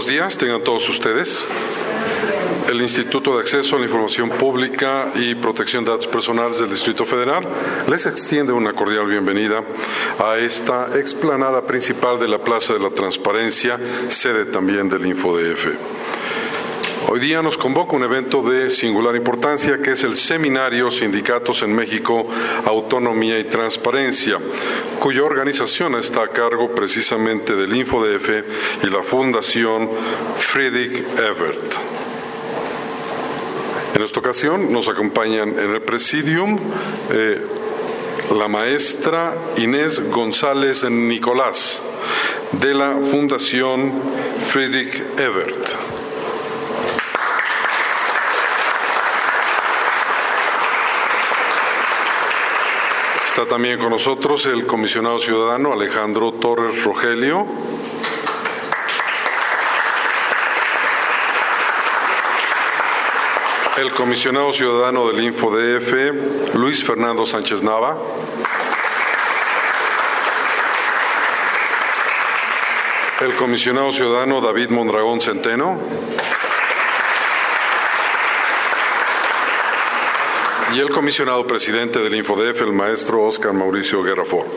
buenos días, tengan todos ustedes. El Instituto de Acceso a la Información Pública y Protección de Datos Personales del Distrito Federal les extiende una cordial bienvenida a esta explanada principal de la Plaza de la Transparencia, sede también del InfoDF. Hoy día nos convoca un evento de singular importancia que es el Seminario Sindicatos en México, Autonomía y Transparencia, cuya organización está a cargo precisamente del InfoDF y la Fundación Friedrich Ebert. En esta ocasión nos acompañan en el presidium eh, la maestra Inés González Nicolás de la Fundación Friedrich Ebert. Está también con nosotros el comisionado ciudadano Alejandro Torres Rogelio. El comisionado ciudadano del InfoDF, Luis Fernando Sánchez Nava. El comisionado ciudadano David Mondragón Centeno. Y el comisionado presidente del InfoDef, el maestro Oscar Mauricio Guerra Fort.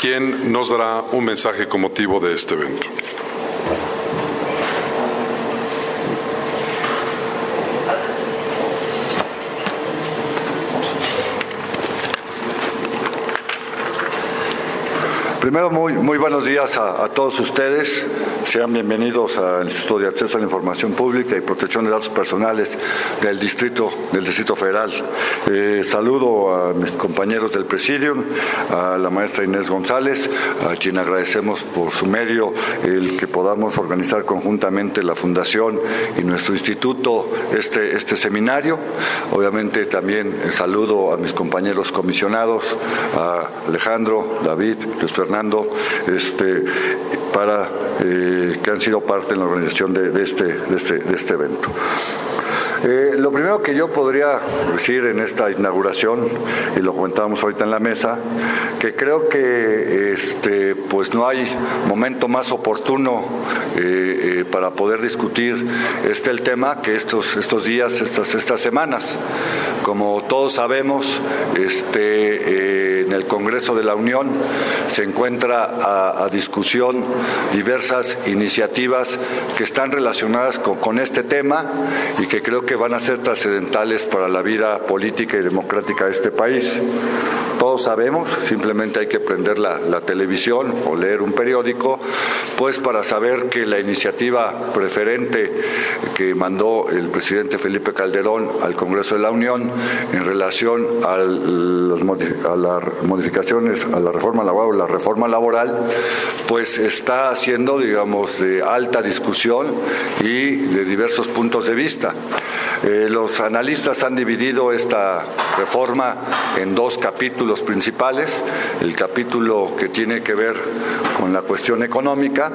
quien nos dará un mensaje con motivo de este evento. Primero, muy buenos días a, todos ustedes. Sean bienvenidos al Instituto de Acceso a la Información Pública y Protección de Datos Personales del Distrito, del Distrito Federal. Eh, saludo a mis compañeros del Presidium, a la maestra Inés González, a quien agradecemos por su medio el que podamos organizar conjuntamente la Fundación y nuestro instituto este, este seminario. Obviamente también saludo a mis compañeros comisionados, a Alejandro, David, Luis Fernando, este, para eh, que han sido parte en la organización de, este, de, este, de este evento. Eh, lo primero que yo podría decir en esta inauguración, y lo comentábamos ahorita en la mesa, que creo que este, pues no hay momento más oportuno eh, para poder discutir este el tema que estos, estos días, estas, estas semanas. Como todos sabemos, este, en el Congreso de la Unión se encuentra a, discusión diversas iniciativas que están relacionadas con, este tema y que creo que van a ser trascendentales para la vida política y democrática de este país. Todos sabemos, simplemente hay que prender la, televisión o leer un periódico, pues para saber que la iniciativa preferente que mandó el presidente Felipe Calderón al Congreso de la Unión en relación a, las modificaciones a la reforma laboral la reforma laboral, pues está haciendo, digamos, de alta discusión y de diversos puntos de vista. Eh, los analistas han dividido esta reforma en dos capítulos principales. El capítulo que tiene que ver con la cuestión económica,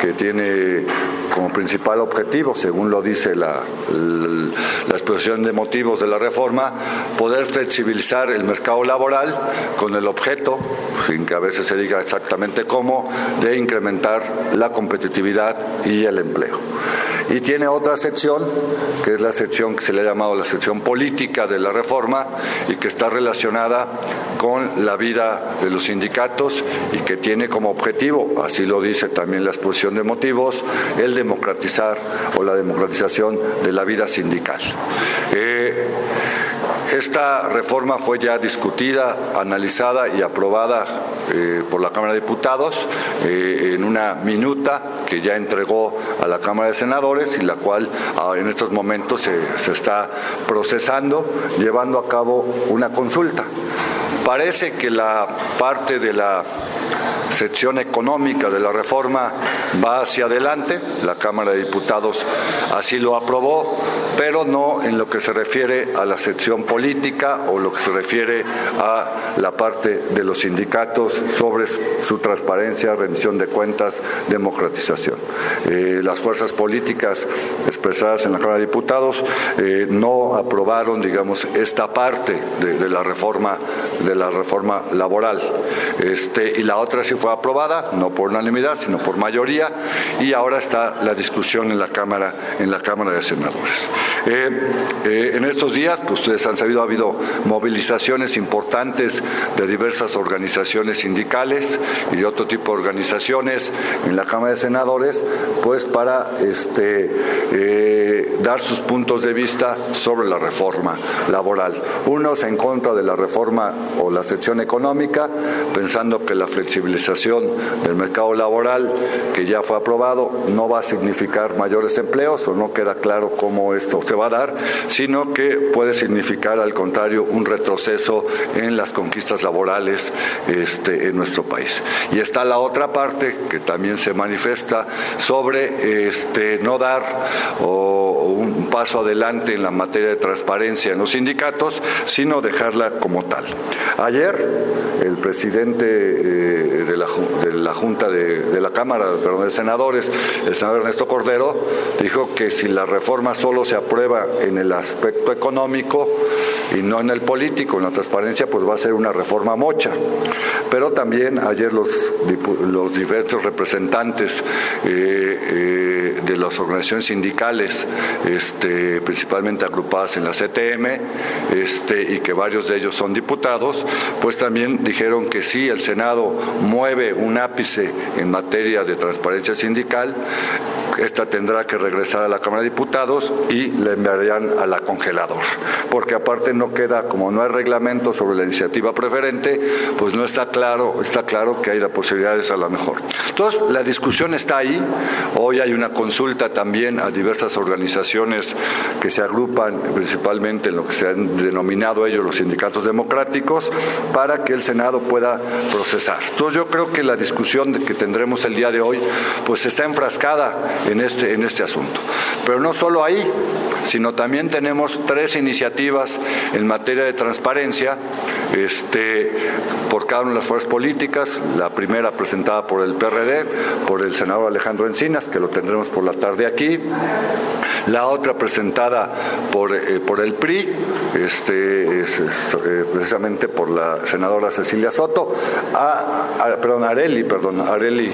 que tiene como principal objetivo, según lo dice la, la, exposición de motivos de la reforma, poder flexibilizar el mercado laboral con el objeto, sin que a veces se diga exactamente cómo, de incrementar la competitividad y el empleo. Y tiene otra sección, que es la sección que se le ha llamado la sección política de la reforma y que está relacionada con la vida de los sindicatos y que tiene como objetivo, así lo dice también la exposición de motivos, el democratizar o la democratización de la vida sindical. Eh, esta reforma fue ya discutida, analizada y aprobada eh, por la Cámara de Diputados eh, en una minuta que ya entregó a la Cámara de Senadores y la cual ah, en estos momentos se está procesando, llevando a cabo una consulta. Parece que la parte de la sección económica de la reforma va hacia adelante, la Cámara de Diputados así lo aprobó, pero no en lo que se refiere a la sección política o lo que se refiere a la parte de los sindicatos sobre su transparencia, rendición de cuentas, democratización. Eh, las fuerzas políticas expresadas en la Cámara de Diputados eh, no aprobaron, digamos, esta parte de, la reforma de la reforma laboral. Este, y la otra sí fue aprobada, no por unanimidad, sino por mayoría, y ahora está la discusión en la Cámara, en la Cámara de Senadores. Eh, en estos días, pues ustedes han sabido, ha habido movilizaciones importantes de diversas organizaciones sindicales y de otro tipo de organizaciones en la Cámara de Senadores, pues para este, eh, dar sus puntos de vista sobre la reforma laboral. Unos en contra de la reforma o la sección económica, pensando que la flexibilización del mercado laboral que ya fue aprobado no va a significar mayores empleos o no queda claro cómo esto se va a dar, sino que puede significar al contrario un retroceso en las conquistas laborales este, en nuestro país. Y está la otra parte que también se manifiesta sobre este, no dar un paso adelante en la materia de transparencia en los sindicatos, sino dejarla como tal. Ayer el presidente eh, de, la, Junta de, la Cámara perdón, de Senadores, el senador Ernesto Cordero, dijo que si la reforma solo se aprueba en el aspecto económico y no en el político, en la transparencia, pues va a ser una reforma mocha. Pero también ayer los, los diversos representantes eh, eh, de las organizaciones sindicales, este, principalmente agrupadas en la CTM, este, y que varios de ellos son diputados, pues también dijeron que sí, el Senado mueve un ápice en materia de transparencia sindical, esta tendrá que regresar a la Cámara de Diputados y la enviarían a la congeladora, porque aparte no queda, como no hay reglamento sobre la iniciativa preferente, pues no está claro, está claro que hay la posibilidades a lo mejor. Entonces, la discusión está ahí, hoy hay una consulta también a diversas organizaciones que se agrupan principalmente en lo que se han denominado ellos los sindicatos democráticos, para que el Senado pueda procesar. Entonces, yo creo que la discusión que tendremos el día de hoy, pues está enfrascada en este, en este asunto. Pero no solo ahí, sino también tenemos tres iniciativas en materia de transparencia este, por cada una de las fuerzas políticas. La primera presentada por el PRD, por el senador Alejandro Encinas, que lo tendremos por la tarde aquí. La otra presentada por, eh, por el PRI, este, eh, precisamente por la senadora Cecilia Soto, a, perdón, Areli, perdón, Areli,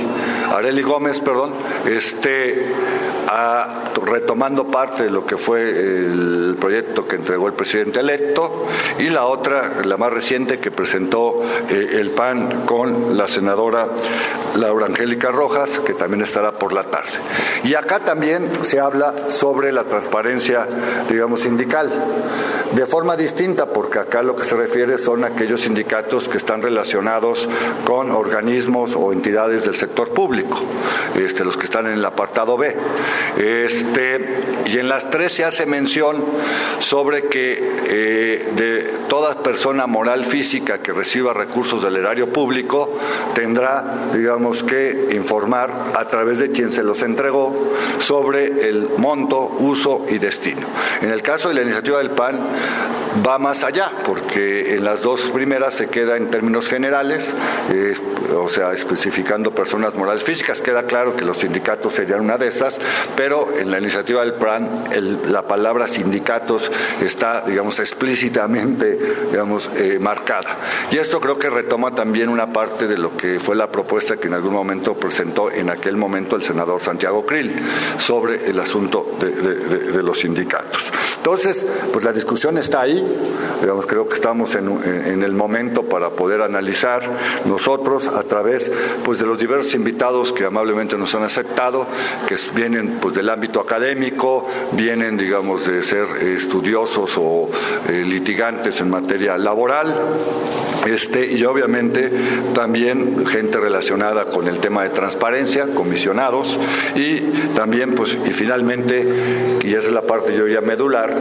Areli Gómez, perdón, este, a, retomando parte de lo que fue el proyecto que entregó el presidente electo y la otra, la más reciente que presentó eh, el PAN con la senadora Laura Angélica Rojas, que también estará por la tarde. Y acá también se habla sobre la transparencia, digamos, sindical, de forma distinta, porque acá lo que se refiere son aquellos sindicatos que están relacionados con organismos o entidades del sector público, este, los que están en el apartado B. Este, y en las tres se hace mención sobre que eh, de toda persona moral física que reciba recursos del erario público tendrá, digamos, que informar a través de quien se los entregó sobre el monto, uso y destino. En el caso de la iniciativa del PAN va más allá, porque en las dos primeras se queda en términos generales, eh, o sea, especificando personas morales físicas, queda claro que los sindicatos serían una de esas, pero en la iniciativa del PRAN la palabra sindicatos está, digamos, explícitamente, digamos, eh, marcada. Y esto creo que retoma también una parte de lo que fue la propuesta que en algún momento presentó en aquel momento el senador Santiago Krill sobre el asunto de, los sindicatos. Entonces, pues la discusión está ahí, digamos, creo que estamos en, el momento para poder analizar nosotros a través pues, de los diversos invitados que amablemente nos han aceptado, que vienen pues, del ámbito académico, vienen, digamos, de ser estudiosos o eh, litigantes en materia laboral, este, y obviamente también gente relacionada con el tema de transparencia, comisionados, y también, pues, y finalmente, y esa es la parte yo ya medular,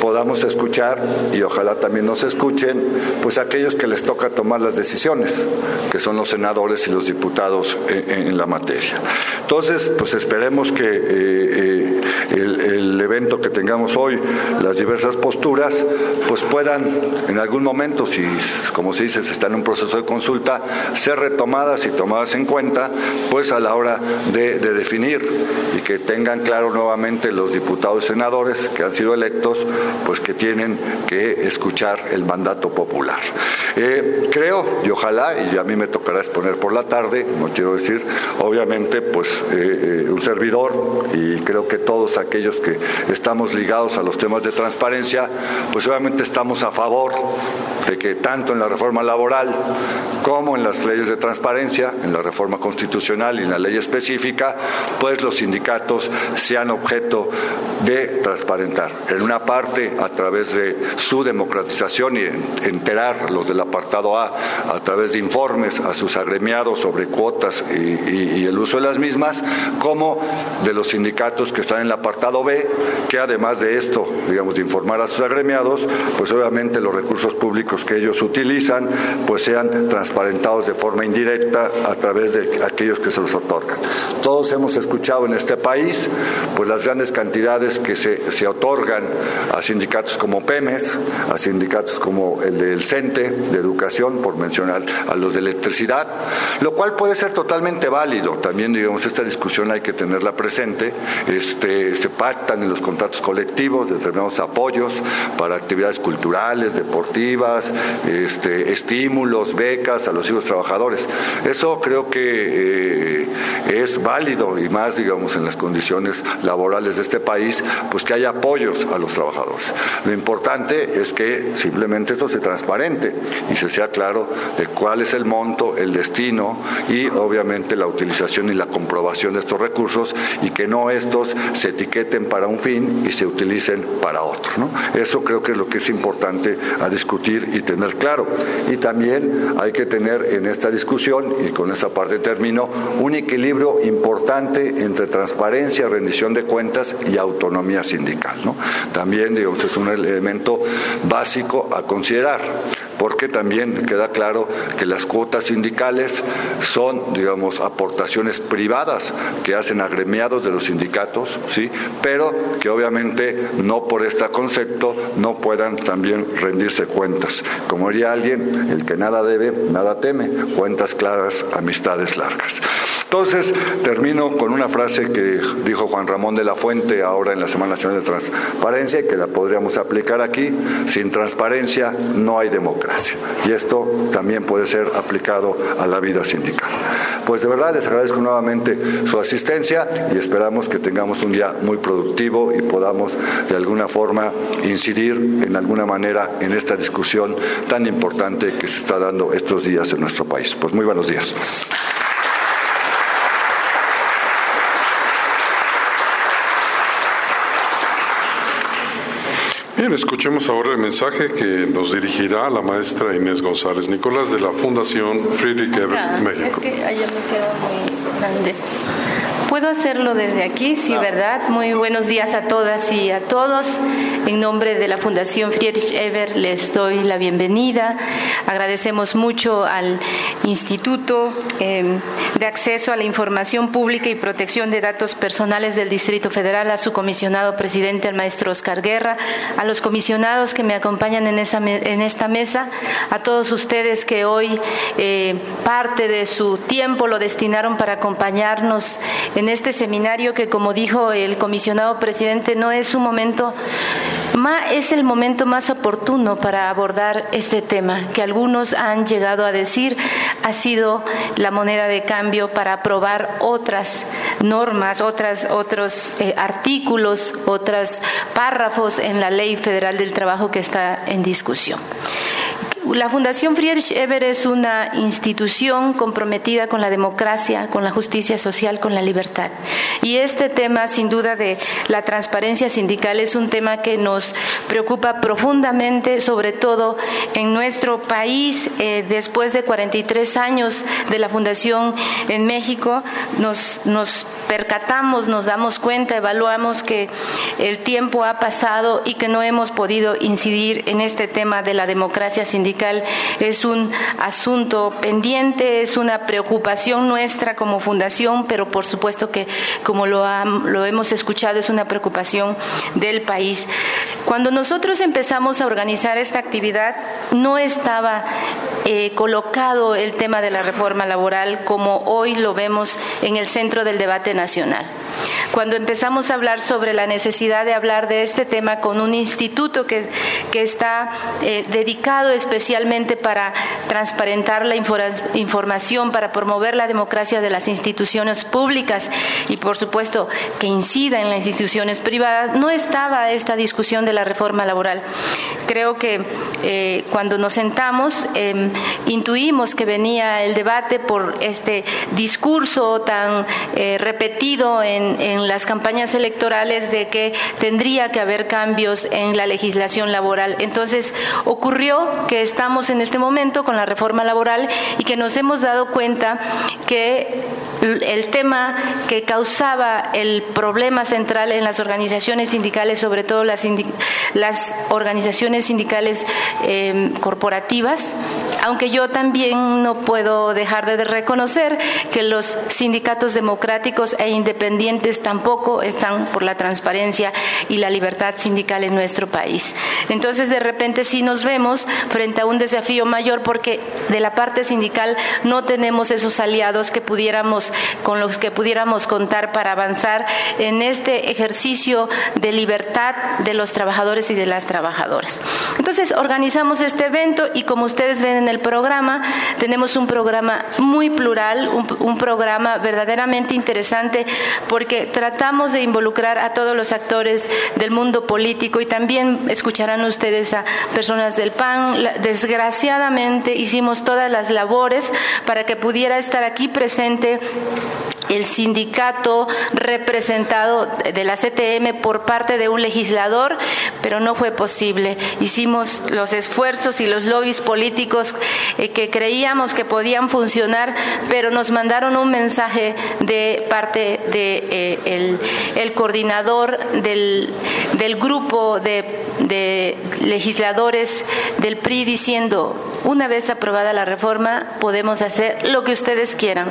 podamos escuchar, y ojalá también nos escuchen, pues aquellos que les toca tomar las decisiones, que son los senadores y los diputados en, la materia. Entonces, pues esperemos que eh, eh, el, el evento que tengamos hoy, las diversas posturas, pues puedan en algún momento, si como si se dice, se está en un proceso de consulta, ser retomadas y tomadas en cuenta, pues a la hora de, definir y que tengan claro nuevamente los diputados y senadores que han sido electos, pues que tienen que escuchar el mandato popular. Eh, creo y ojalá, y a mí me tocará exponer por la tarde, no quiero decir, obviamente, pues eh, eh, un servidor y creo que todos aquellos que estamos ligados a los temas de transparencia, pues obviamente estamos a favor de que tanto en la laboral como en las leyes de transparencia, en la reforma constitucional y en la ley específica, pues los sindicatos sean objeto de transparentar. En una parte, a través de su democratización y enterar los del apartado A a través de informes a sus agremiados sobre cuotas y, el uso de las mismas, como de los sindicatos que están en el apartado B, que además de esto, digamos, de informar a sus agremiados, pues obviamente los recursos públicos que ellos utilizan, pues sean transparentados de forma indirecta a través de aquellos que se los otorgan. Todos hemos escuchado en este país, pues las grandes cantidades que se, se otorgan a sindicatos como PEMES, a sindicatos como el del CENTE, de Educación, por mencionar a los de electricidad, lo cual puede ser totalmente válido. También, digamos, esta discusión hay que tenerla presente. Este, se pactan en los contratos colectivos determinados apoyos para actividades culturales, deportivas, este, estímulos, becas a los hijos trabajadores. Eso creo que eh, es válido y más, digamos, en las condiciones laborales de este país, pues que haya apoyos a los trabajadores. Lo importante es que simplemente esto se transparente y se sea claro de cuál es el monto, el destino y obviamente la utilización y la comprobación de estos recursos y que no estos se etiqueten para un fin y se utilicen para otro. Eso creo que es lo que es importante a discutir y tener claro. Y también hay que tener en esta discusión, y con esta parte termino, un equilibrio importante entre transparencia, rendición de cuentas y autonomía sindical. También, digamos, es un elemento básico a considerar porque también queda claro que las cuotas sindicales son, digamos, aportaciones privadas que hacen agremiados de los sindicatos, ¿sí? pero que obviamente no por este concepto no puedan también rendirse cuentas. Como diría alguien, el que nada debe, nada teme, cuentas claras, amistades largas. Entonces, termino con una frase que dijo Juan Ramón de la Fuente ahora en la Semana Nacional de Transparencia y que la podríamos aplicar aquí. Sin transparencia no hay democracia. Y esto también puede ser aplicado a la vida sindical. Pues de verdad les agradezco nuevamente su asistencia y esperamos que tengamos un día muy productivo y podamos de alguna forma incidir en alguna manera en esta discusión tan importante que se está dando estos días en nuestro país. Pues muy buenos días. Bien, escuchemos ahora el mensaje que nos dirigirá la maestra Inés González Nicolás de la Fundación Friedrich Ebert México. Es que allá me quedo muy grande. Puedo hacerlo desde aquí, sí, ¿verdad? Muy buenos días a todas y a todos. En nombre de la Fundación Friedrich Eber les doy la bienvenida. Agradecemos mucho al Instituto em, de Acceso a la Información Pública y Protección de Datos Personales del Distrito Federal, a su comisionado presidente, el maestro Oscar Guerra, a los comisionados que me acompañan en, esa, en esta mesa, a todos ustedes que hoy eh, parte de su tiempo lo destinaron para acompañarnos en este seminario que, como dijo el comisionado presidente, no es un momento, es el momento más oportuno para abordar este tema, que algunos han llegado a decir ha sido la moneda de cambio para aprobar otras normas, otras, otros eh, artículos, otros párrafos en la Ley Federal del Trabajo que está en discusión. La Fundación Friedrich Eber es una institución comprometida con la democracia, con la justicia social, con la libertad. Y este tema, sin duda, de la transparencia sindical es un tema que nos preocupa profundamente, sobre todo en nuestro país. Eh, después de 43 años de la Fundación en México, nos, nos percatamos, nos damos cuenta, evaluamos que el tiempo ha pasado y que no hemos podido incidir en este tema de la democracia sindical es un asunto pendiente, es una preocupación nuestra como fundación, pero por supuesto que, como lo, lo hemos escuchado, es una preocupación del país. Cuando nosotros empezamos a organizar esta actividad, no estaba eh, colocado el tema de la reforma laboral como hoy lo vemos en el centro del debate nacional. Cuando empezamos a hablar sobre la necesidad de hablar de este tema con un instituto que, que está eh, dedicado especialmente para transparentar la información, para promover la democracia de las instituciones públicas y, por supuesto, que incida en las instituciones privadas, no estaba esta discusión de la reforma laboral. Creo que eh, cuando nos sentamos em, intuimos que venía el debate por este discurso tan eh, repetido en, en las campañas electorales de que tendría que haber cambios en la legislación laboral. Entonces, ocurrió que estamos en este momento con la reforma laboral y que nos hemos dado cuenta que el tema que causaba el problema central en las organizaciones sindicales, sobre todo las, organizaciones sindicales em, corporativas, aunque yo también no puedo dejar de reconocer que los sindicatos democráticos e independientes tampoco están por la transparencia y la libertad sindical en nuestro país. Entonces, de repente sí nos vemos frente a un desafío mayor porque de la parte sindical no tenemos esos aliados que pudiéramos con los que pudiéramos contar para avanzar en este ejercicio de libertad de los trabajadores y de las trabajadoras. Entonces, organizamos este evento y como ustedes ven en el programa, tenemos un programa muy plural, un, programa verdaderamente interesante porque tratamos de involucrar a todos los actores del mundo político y también escucharán ustedes a personas del PAN. Desgraciadamente hicimos todas las labores para que pudiera estar aquí presente el sindicato representado de la CTM por parte de un legislador, pero no fue posible. Hicimos los esfuerzos y los lobbies políticos eh, que creíamos que podían funcionar, pero nos mandaron un mensaje de parte de eh, coordinador del, grupo de legisladores del PRI diciendo una vez aprobada la reforma podemos hacer lo que ustedes quieran.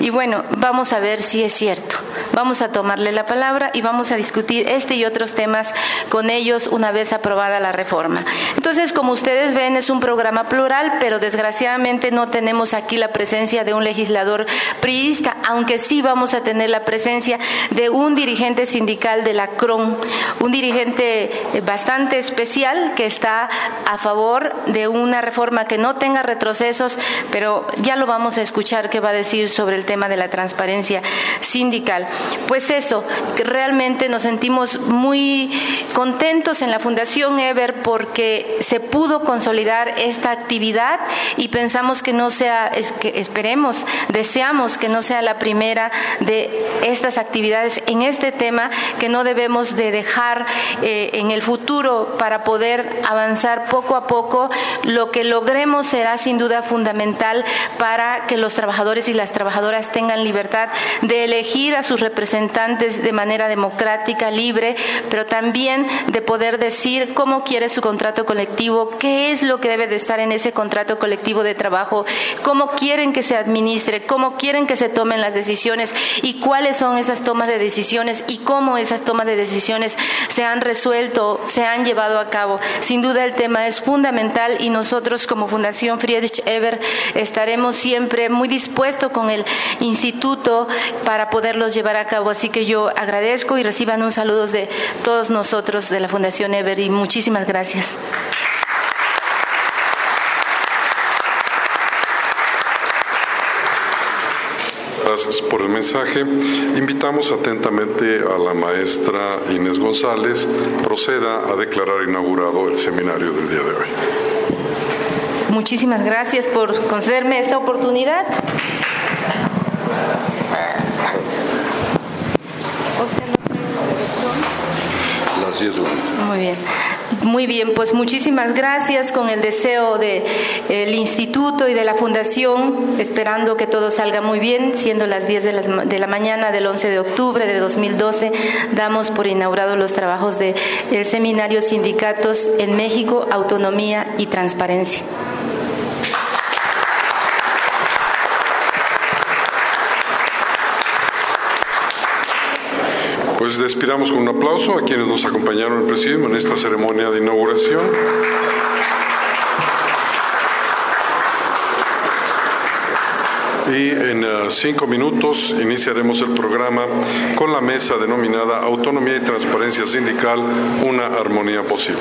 Y bueno, vamos a ver si es cierto. Vamos a tomarle la palabra y vamos a discutir este y otros temas con ellos una vez aprobada la reforma. Entonces, como ustedes ven, es un programa plural, pero desgraciadamente no tenemos aquí la presencia de un legislador priista, aunque sí vamos a tener la presencia de un dirigente sindical de la CRON, un dirigente eh, bastante especial que está a favor de una reforma que no tenga retrocesos, pero ya lo vamos a escuchar qué va a decir sobre el tema de la transparencia sindical. Pues eso, realmente nos sentimos muy contentos en la Fundación Ever porque se pudo consolidar esta actividad y pensamos que no sea, es que esperemos, deseamos que no sea la primera de estas actividades en este tema que no debemos de dejar eh, en el futuro para poder avanzar poco a poco. Lo que logremos será sin duda fundamental para que los trabajadores y las trabajadoras tengan libertad de elegir a sus representantes de manera democrática, libre, pero también de poder decir cómo quiere su contrato colectivo, qué es lo que debe de estar en ese contrato colectivo de trabajo, cómo quieren que se administre, cómo quieren que se tomen las decisiones y cuáles son esas tomas de decisiones y cómo esas tomas de decisiones se han resuelto, se han llevado a cabo. Sin duda el tema es fundamental y nosotros como Fundación Friedrich Eber estaremos siempre muy dispuestos con el instituto para poderlos llevar a cabo. Así que yo agradezco y reciban un saludo de todos nosotros de la Fundación Eber y muchísimas gracias. Gracias por el mensaje. Invitamos atentamente a la maestra Inés González. Proceda a declarar inaugurado el seminario del día de hoy. Muchísimas gracias por concederme esta oportunidad. Las 10 Muy bien. Muy bien, pues muchísimas gracias con el deseo del el instituto y de la fundación, esperando que todo salga muy bien, siendo las 10 de la, de la mañana del 11 de octubre de 2012, damos por inaugurados los trabajos del seminario Sindicatos en México, Autonomía y Transparencia. Pues despidamos con un aplauso a quienes nos acompañaron el presidium en esta ceremonia de inauguración. Y en uh, cinco minutos iniciaremos el programa con la mesa denominada Autonomía y Transparencia Sindical, una armonía posible.